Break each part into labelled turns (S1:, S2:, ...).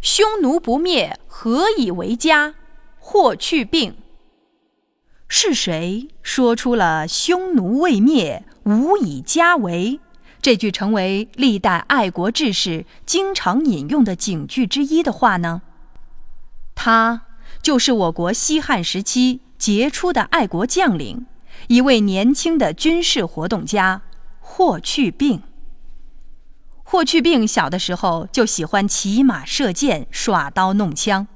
S1: 匈奴不灭，何以为家？霍去病。是谁说出了“匈奴未灭，无以家为”这句成为历代爱国志士经常引用的警句之一的话呢？他就是我国西汉时期杰出的爱国将领，一位年轻的军事活动家霍去病。霍去病小的时候就喜欢骑马射箭、耍刀弄枪。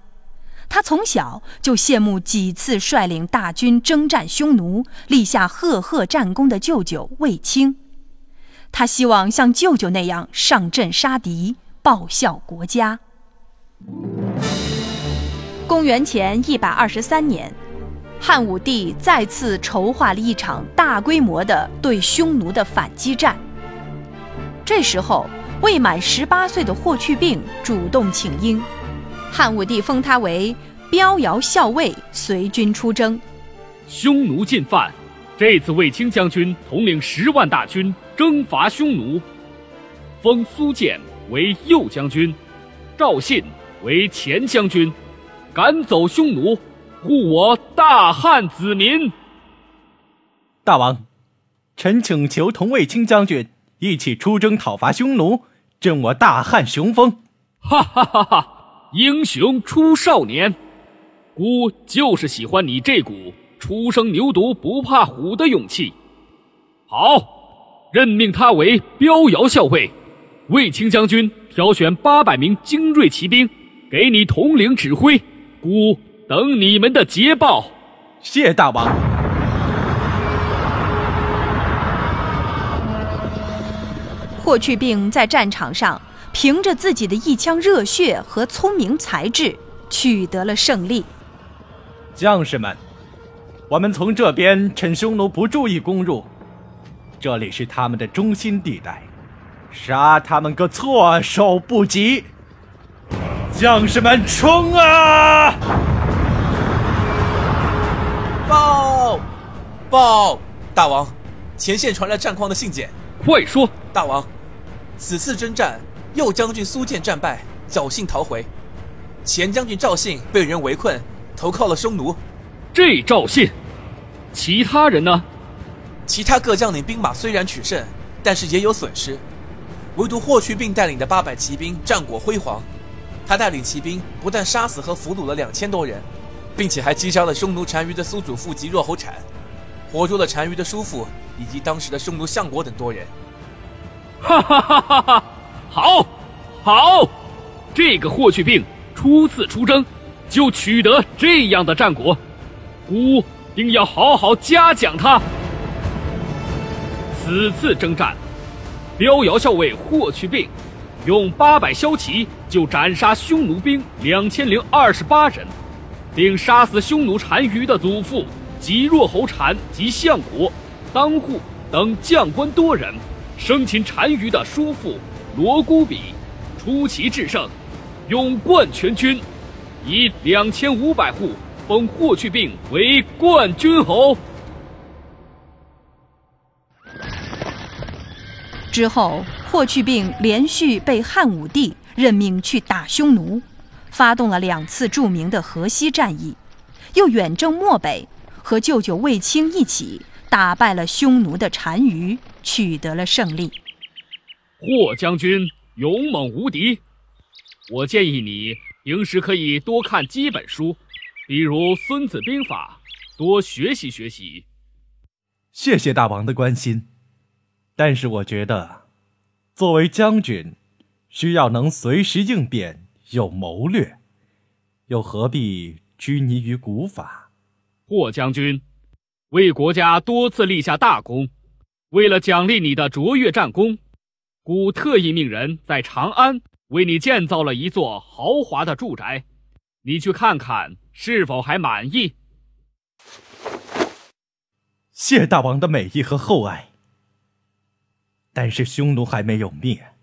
S1: 他从小就羡慕几次率领大军征战匈奴、立下赫赫战功的舅舅卫青。他希望像舅舅那样上阵杀敌，报效国家。公元前一百二十三年，汉武帝再次筹划了一场大规模的对匈奴的反击战。这时候，未满十八岁的霍去病主动请缨。汉武帝封他为标遥校尉，随军出征。
S2: 匈奴进犯，这次卫青将军统领十万大军征伐匈奴，封苏建为右将军，赵信为前将军，赶走匈奴，护我大汉子民。
S3: 大王，臣请求同卫青将军一起出征讨伐匈奴，振我大汉雄风。
S2: 哈哈哈哈！英雄出少年，孤就是喜欢你这股初生牛犊不怕虎的勇气。好，任命他为标遥校尉，卫青将军挑选八百名精锐骑兵，给你统领指挥。孤等你们的捷报。
S3: 谢大王。
S1: 霍去病在战场上。凭着自己的一腔热血和聪明才智，取得了胜利。
S3: 将士们，我们从这边趁匈奴不注意攻入，这里是他们的中心地带，杀他们个措手不及！将士们，冲啊！
S4: 报，报，大王，前线传来战况的信件。
S2: 快说，
S4: 大王，此次征战。右将军苏建战败，侥幸逃回；前将军赵信被人围困，投靠了匈奴。
S2: 这赵信，其他人呢？
S4: 其他各将领兵马虽然取胜，但是也有损失。唯独霍去病带领的八百骑兵战果辉煌。他带领骑兵不但杀死和俘虏了两千多人，并且还击杀了匈奴单于的苏祖父及若侯产，活捉了单于的叔父以及当时的匈奴相国等多人。
S2: 哈哈哈哈哈！好，好，这个霍去病初次出征就取得这样的战果，孤定要好好嘉奖他。此次征战，标遥校尉霍去病用八百骁骑就斩杀匈奴兵两千零二十八人，并杀死匈奴单于的祖父及若侯产及相国、当户等将官多人，生擒单于的叔父。罗姑比出奇制胜，勇冠全军，以两千五百户封霍去病为冠军侯。
S1: 之后，霍去病连续被汉武帝任命去打匈奴，发动了两次著名的河西战役，又远征漠北，和舅舅卫青一起打败了匈奴的单于，取得了胜利。
S2: 霍将军勇猛无敌，我建议你平时可以多看几本书，比如《孙子兵法》，多学习学习。
S3: 谢谢大王的关心，但是我觉得，作为将军，需要能随时应变，有谋略，又何必拘泥于古法？
S2: 霍将军为国家多次立下大功，为了奖励你的卓越战功。孤特意命人在长安为你建造了一座豪华的住宅，你去看看是否还满意？
S3: 谢大王的美意和厚爱，但是匈奴还没有灭，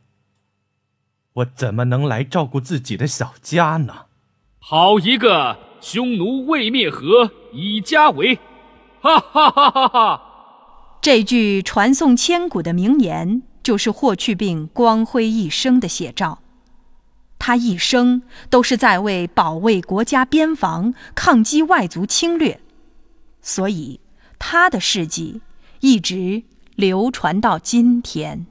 S3: 我怎么能来照顾自己的小家呢？
S2: 好一个匈奴未灭河以家为，哈哈哈哈哈！
S1: 这句传颂千古的名言。就是霍去病光辉一生的写照。他一生都是在为保卫国家边防、抗击外族侵略，所以他的事迹一直流传到今天。